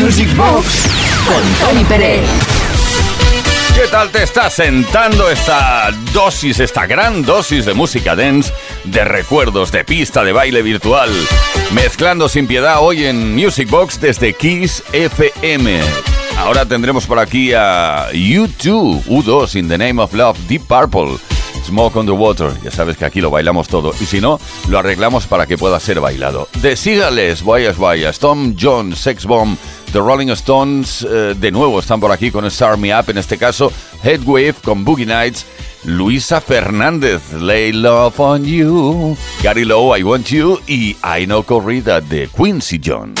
Music Box con Tony Pérez. ¿Qué tal te está sentando esta dosis, esta gran dosis de música dance, de recuerdos, de pista, de baile virtual? Mezclando sin piedad hoy en Music Box desde Kiss FM. Ahora tendremos por aquí a U2, U2 in the Name of Love, Deep Purple. Smoke on the Water. Ya sabes que aquí lo bailamos todo. Y si no, lo arreglamos para que pueda ser bailado. De Sigales, Guayas Guayas, Tom Jones, Sex Bomb, The Rolling Stones, eh, de nuevo están por aquí con Star Me Up, en este caso Headwave con Boogie Nights, Luisa Fernández, Lay Love on You, Gary Lowe, I Want You y I Know Corrida de Quincy Jones.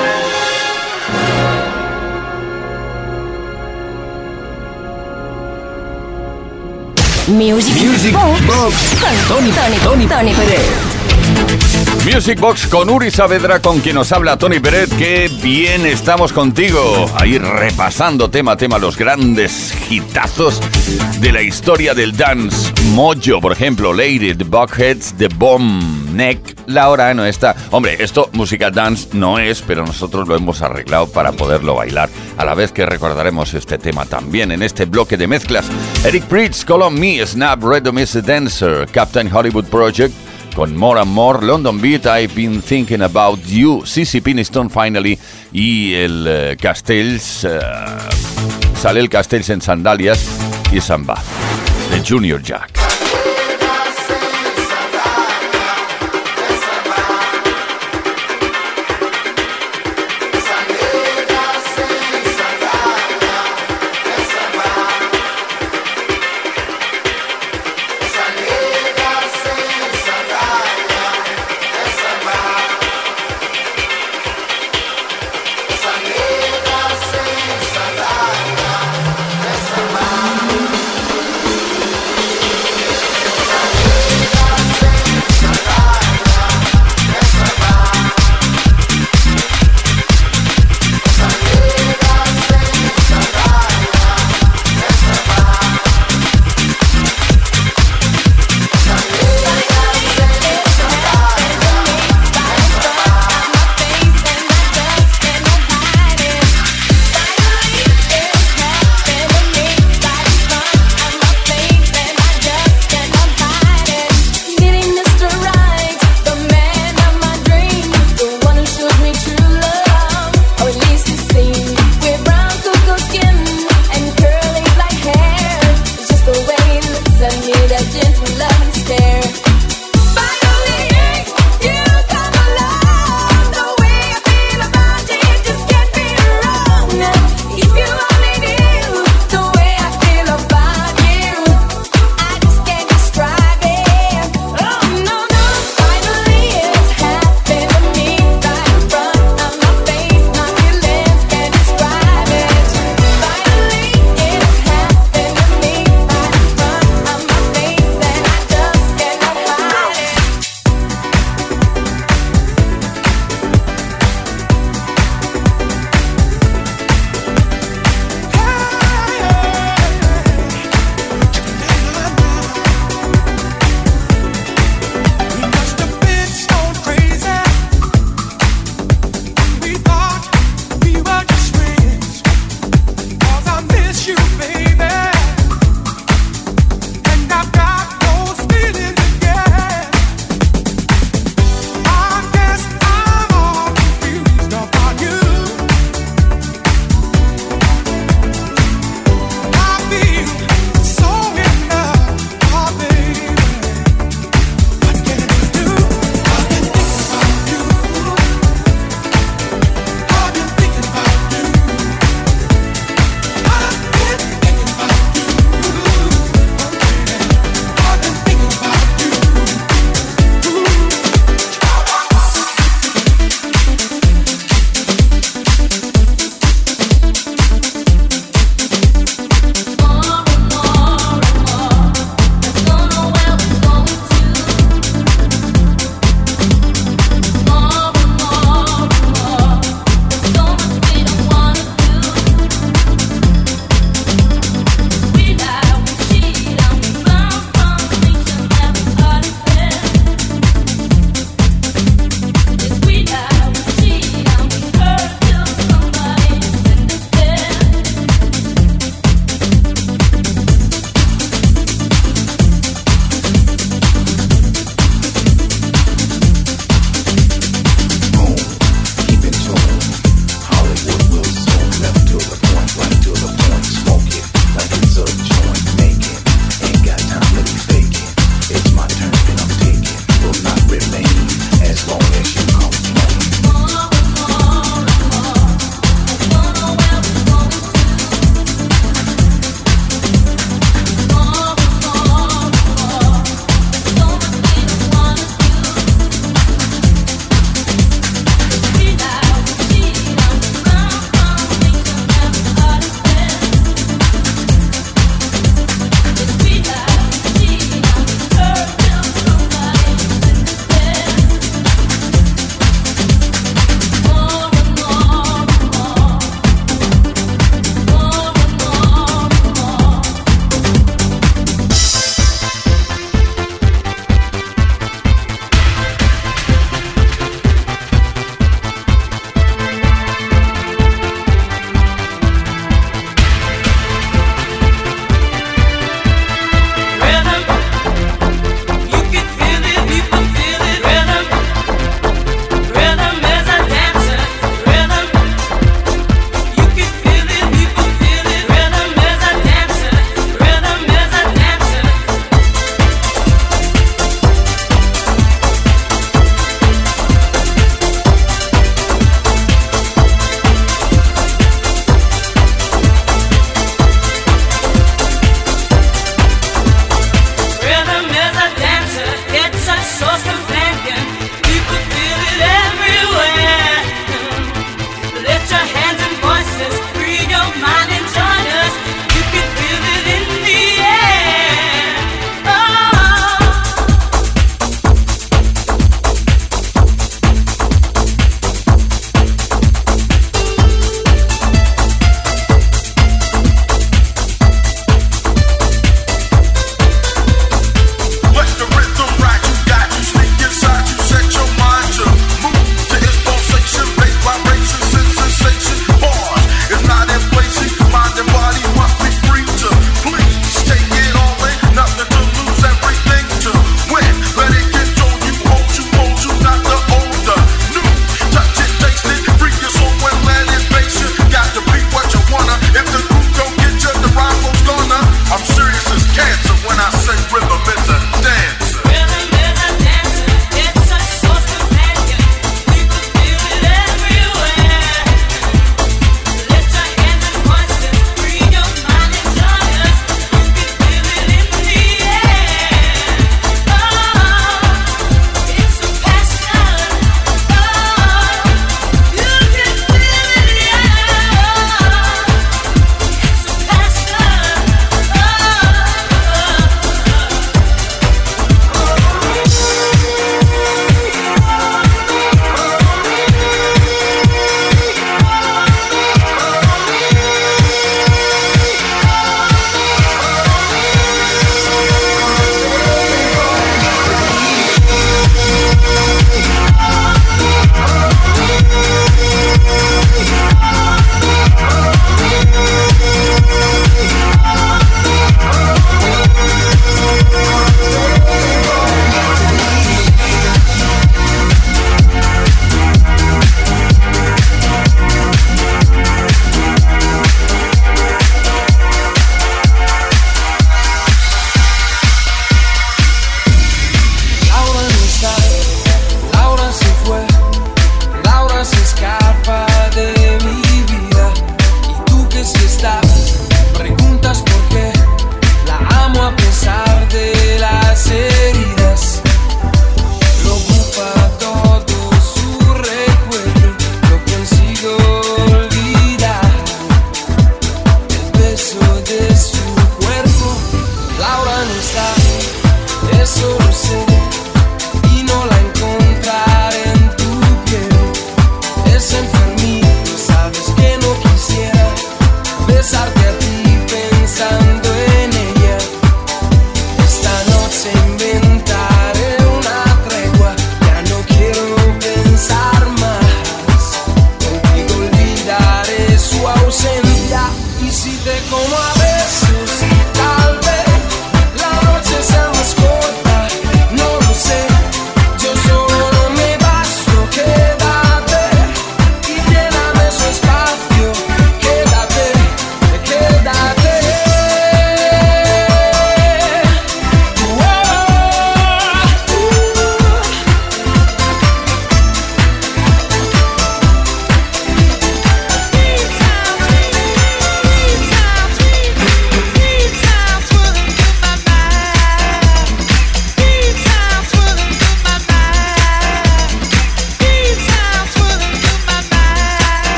Music, Music Box. Box. Con Tony, Tony, Tony, Tony Pérez. Music Box con Uri Saavedra, con quien nos habla Tony Peret. Qué bien estamos contigo. Ahí repasando tema a tema los grandes hitazos de la historia del dance. Mojo, por ejemplo, Lady, The Buckheads, The Bomb Neck, La Hora no está. Hombre, esto música dance no es, pero nosotros lo hemos arreglado para poderlo bailar. A la vez que recordaremos este tema también en este bloque de mezclas. Eric Pritz, Call on Me, Snap, Rhythm is a Dancer, Captain Hollywood Project con More and More, London Beat, I've Been Thinking About You, CC Piniston Finally y el eh, Castells, eh, sale el Castells en sandalias y samba de Junior Jack.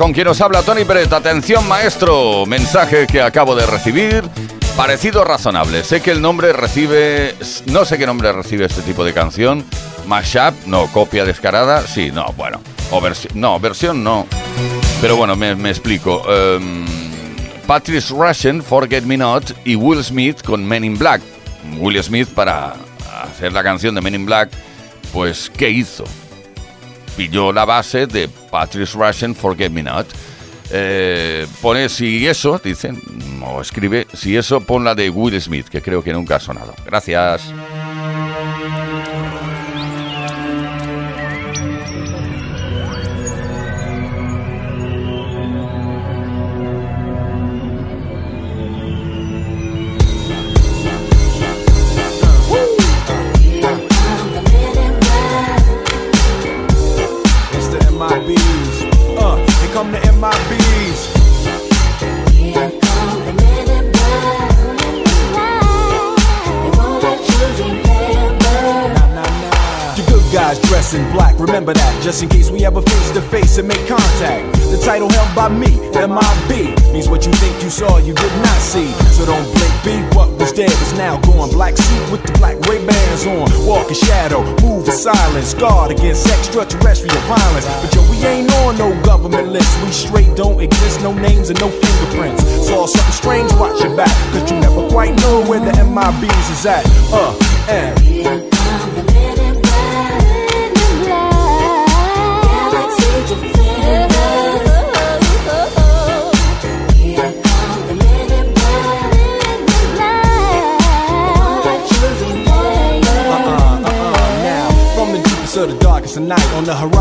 Con quien nos habla Tony Pérez. Atención, maestro. Mensaje que acabo de recibir. Parecido razonable. Sé que el nombre recibe. No sé qué nombre recibe este tipo de canción. Mashup, no. Copia descarada, sí, no. Bueno. O versión. No, versión no. Pero bueno, me, explico. Um, Patrice Russian, Forget Me Not. Y Will Smith con Men in Black. Will Smith para hacer la canción de Men in Black. Pues, ¿qué hizo? Pilló la base de Patrice Russian Forget Me Not. Eh, pone si eso, dicen, o escribe, si eso, pon la de Will Smith, que creo que nunca ha sonado. Gracias. With the black Ray Bans on. Walk in shadow, move in silence, guard against extraterrestrial violence. But yo, we ain't on no government list. We straight don't exist, no names and no fingerprints. Saw something strange, watch your back, cause you never quite know where the MIBs is at. Uh, and. Night on the horizon.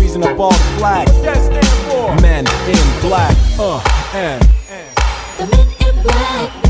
my bees freezing up all the flag. What that stand for? Men in black. Uh, and. The men in black.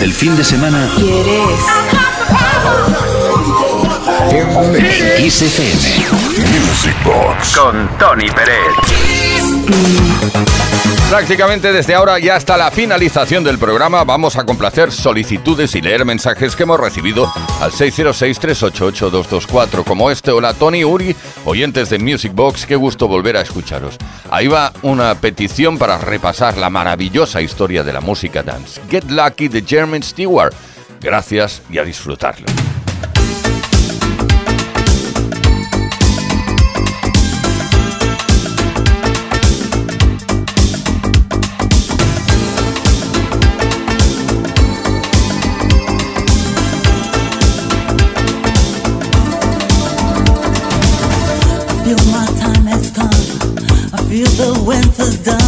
Del fin de semana ¿Quieres? En Kiss FM. Music Box con Tony Pérez. Prácticamente desde ahora y hasta la finalización del programa vamos a complacer solicitudes y leer mensajes que hemos recibido al 606-388-224 como este. Hola Tony, Uri, oyentes de Music Box, qué gusto volver a escucharos. Ahí va una petición para repasar la maravillosa historia de la música dance. Get Lucky de German Stewart. Gracias y a disfrutarlo. The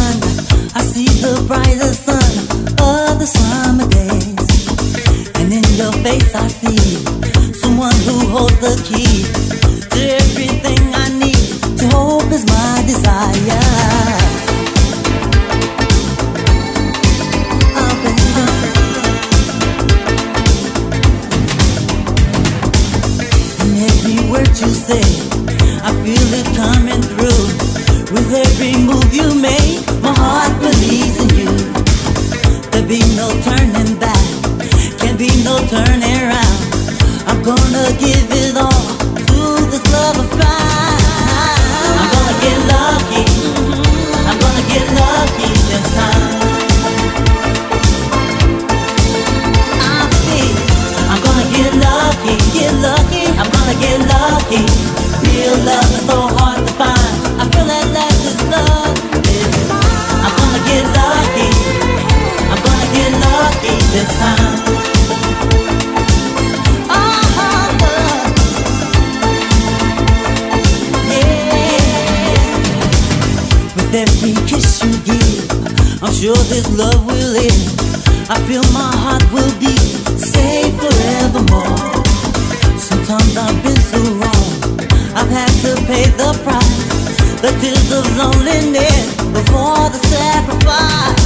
The tears of loneliness before the sacrifice.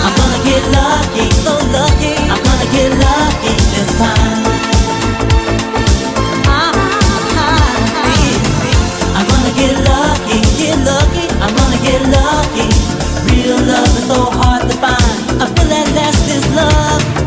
I'm gonna get lucky, so lucky. I'm gonna get lucky this time. Ah, ah, ah. I'm gonna get lucky, get lucky. I'm gonna get lucky. Real love is so hard to find. I feel that last is love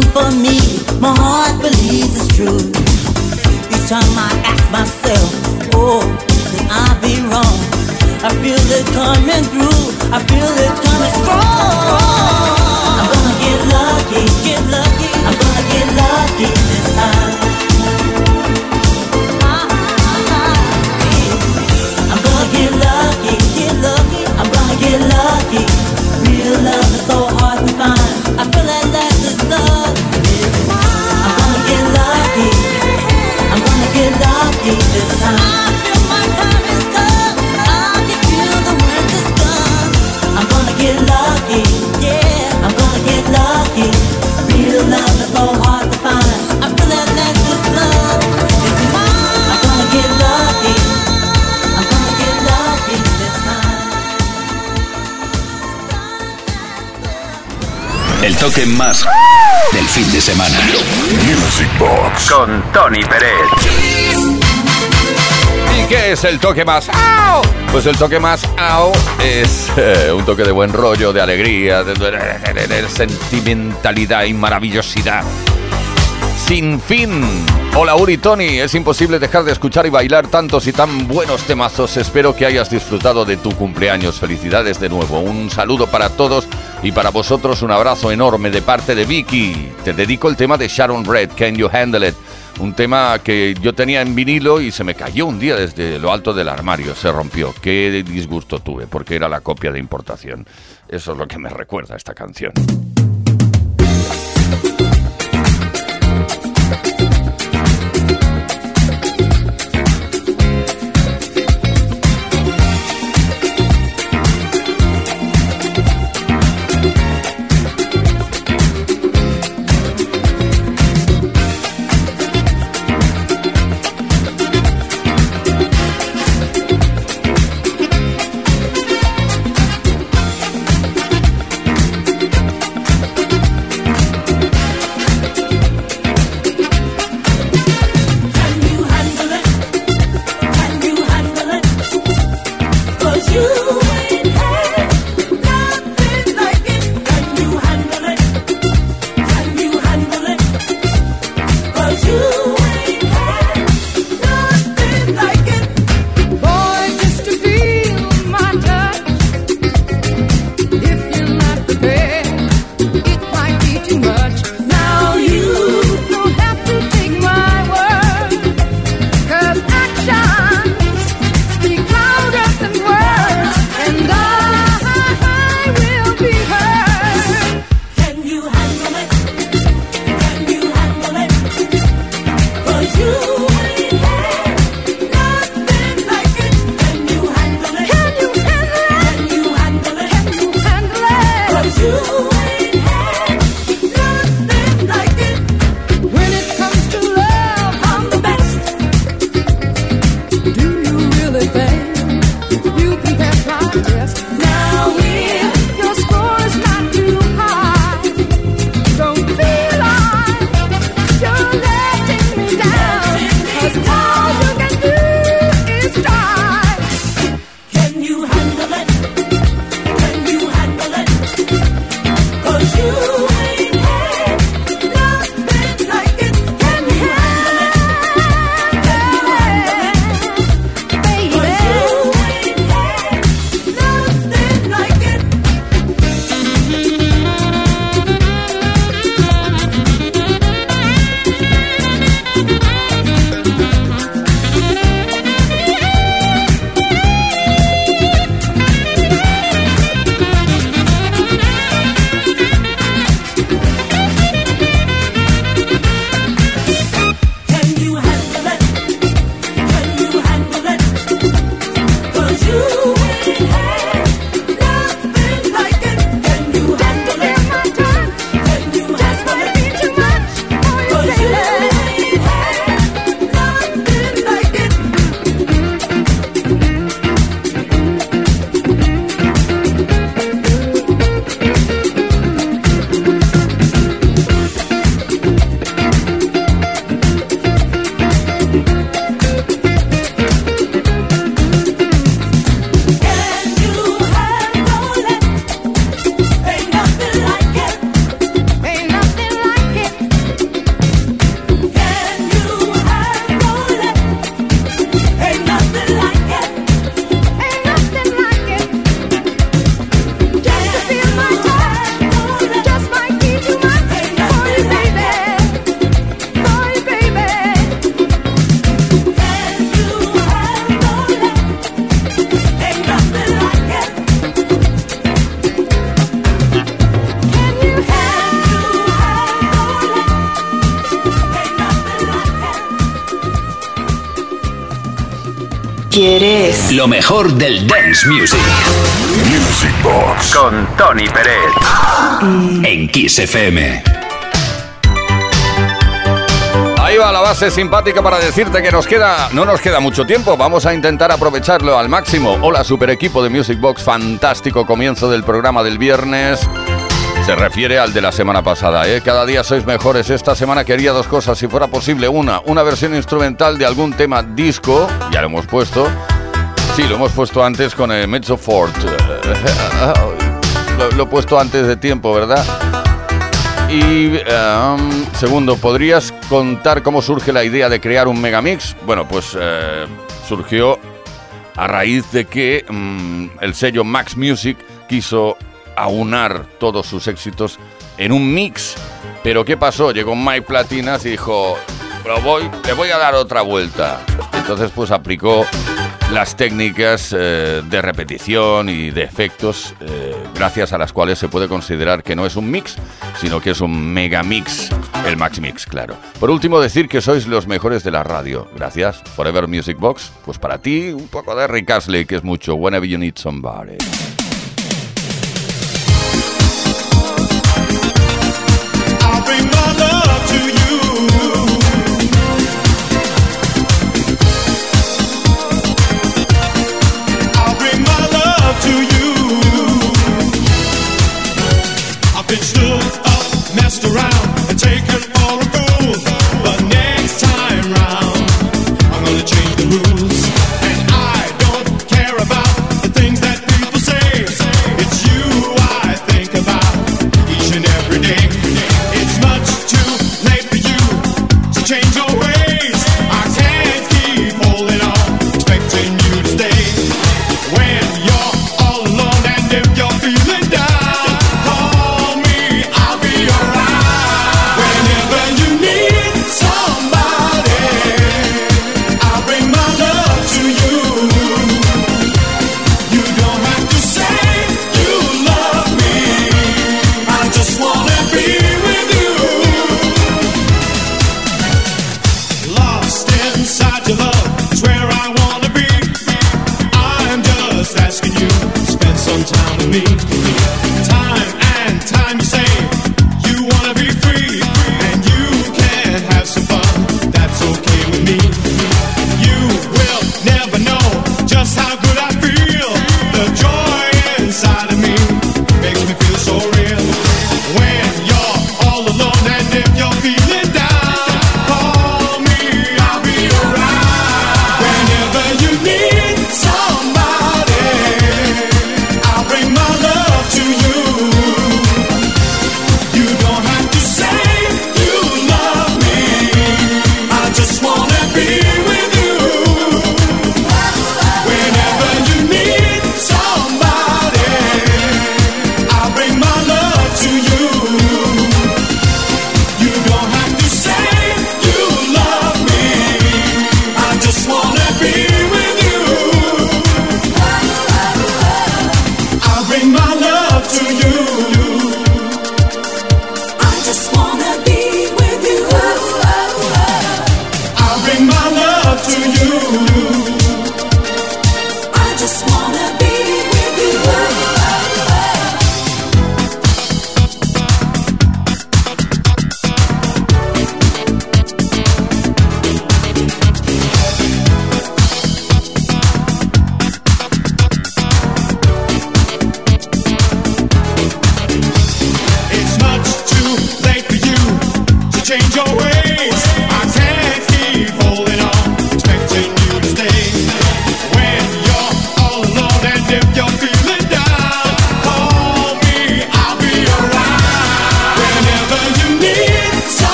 one for me. My heart believes it's true. Each time I ask myself, oh, can I be wrong? I feel it coming through. I feel it coming strong. El toque más del fin de semana. Music Box con Tony Pérez. ¿Y qué es el toque más ¡Au! Pues el toque más ¡Au! es eh, un toque de buen rollo, de alegría, de, de- de- de sentimentalidad y maravillosidad. Sin fin. Hola Uri Tony, es imposible dejar de escuchar y bailar tantos y tan buenos temazos. Espero que hayas disfrutado de tu cumpleaños. Felicidades de nuevo. Un saludo para todos y para vosotros un abrazo enorme de parte de Vicky. Te dedico el tema de Sharon Red, Can You Handle It? Un tema que yo tenía en vinilo y se me cayó un día desde lo alto del armario, se rompió. Qué disgusto tuve porque era la copia de importación. Eso es lo que me recuerda esta canción. you. Lo mejor del dance music. Music Box con Tony Pérez. En Kiss FM. Ahí va la base simpática para decirte que nos queda, no nos queda mucho tiempo. Vamos a intentar aprovecharlo al máximo. Hola, super equipo de Music Box. Fantástico comienzo del programa del viernes. Se refiere al de la semana pasada, ¿eh? Cada día sois mejores. Esta semana quería dos cosas, si fuera posible. Una, una versión instrumental de algún tema disco, ya lo hemos puesto. Sí, lo hemos puesto antes con el Mezzo Fort. Lo, lo he puesto antes de tiempo, ¿verdad? Y um, segundo, ¿podrías contar cómo surge la idea de crear un megamix? Bueno, pues eh, surgió a raíz de que mm, el sello Max Music quiso aunar todos sus éxitos en un mix. Pero ¿qué pasó? Llegó Mike Platinas y dijo, "Pero voy, le voy a dar otra vuelta. Entonces pues aplicó las técnicas eh, de repetición y de efectos eh, gracias a las cuales se puede considerar que no es un mix, sino que es un mega mix, el Max Mix, claro. Por último, decir que sois los mejores de la radio. Gracias. Forever Music Box, pues para ti un poco de Rick Astley, que es mucho. Whenever you need somebody.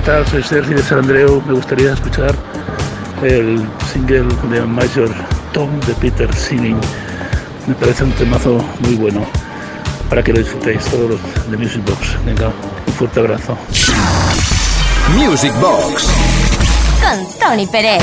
¿Qué tal? Soy Sergi de San Andreu. Me gustaría escuchar el single de Major Tom de Peter Singing. Me parece un temazo muy bueno para que lo disfrutéis todos los de Music Box. Venga, un fuerte abrazo. Music Box Con Tony Pérez.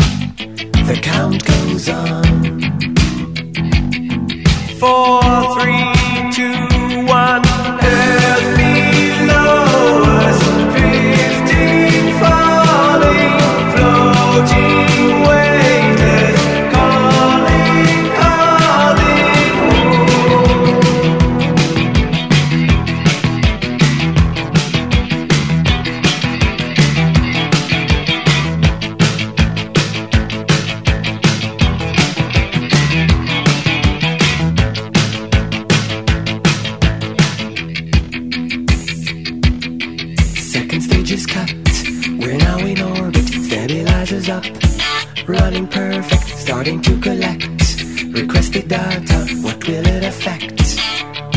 The count goes on. Four, three, two, one. Up. Running perfect. Starting to collect. Requested data. What will it affect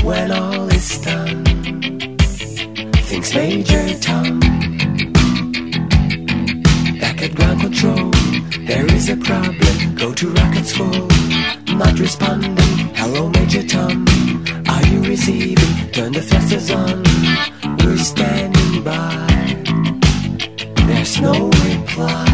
when all is done? Thinks Major Tom. Back at ground control. There is a problem. Go to rockets full. Not responding. Hello, Major Tom. Are you receiving? Turn the thrusters on. We're standing by. There's no reply.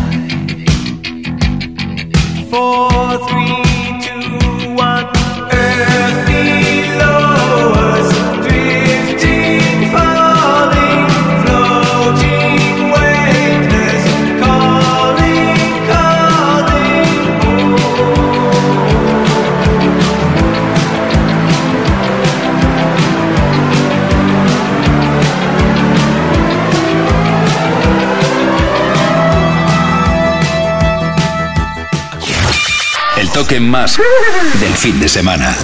El toque más del fin de semana.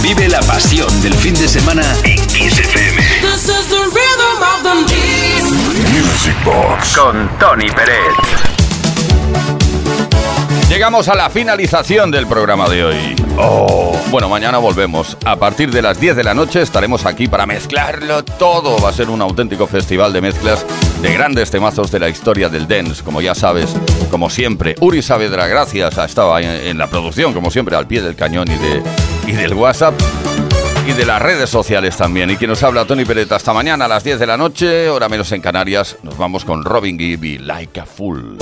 Vive la pasión del fin de semana en Kiss FM. This is the rhythm of the Music Box con Tony Pérez. Llegamos a la finalización del programa de hoy. Oh, bueno, mañana volvemos. A partir de las 10 de la noche estaremos aquí para mezclarlo todo. Va a ser un auténtico festival de mezclas de grandes temazos de la historia del dance, como ya sabes, como siempre. Uri Saavedra, gracias, ahí en, en la producción, como siempre, al pie del cañón y, de, y del WhatsApp. Y de las redes sociales también. Y quien nos habla, Tony Pereta. Hasta mañana a las 10 de la noche, hora menos en Canarias. Nos vamos con Robin Gibb y Like a Fool.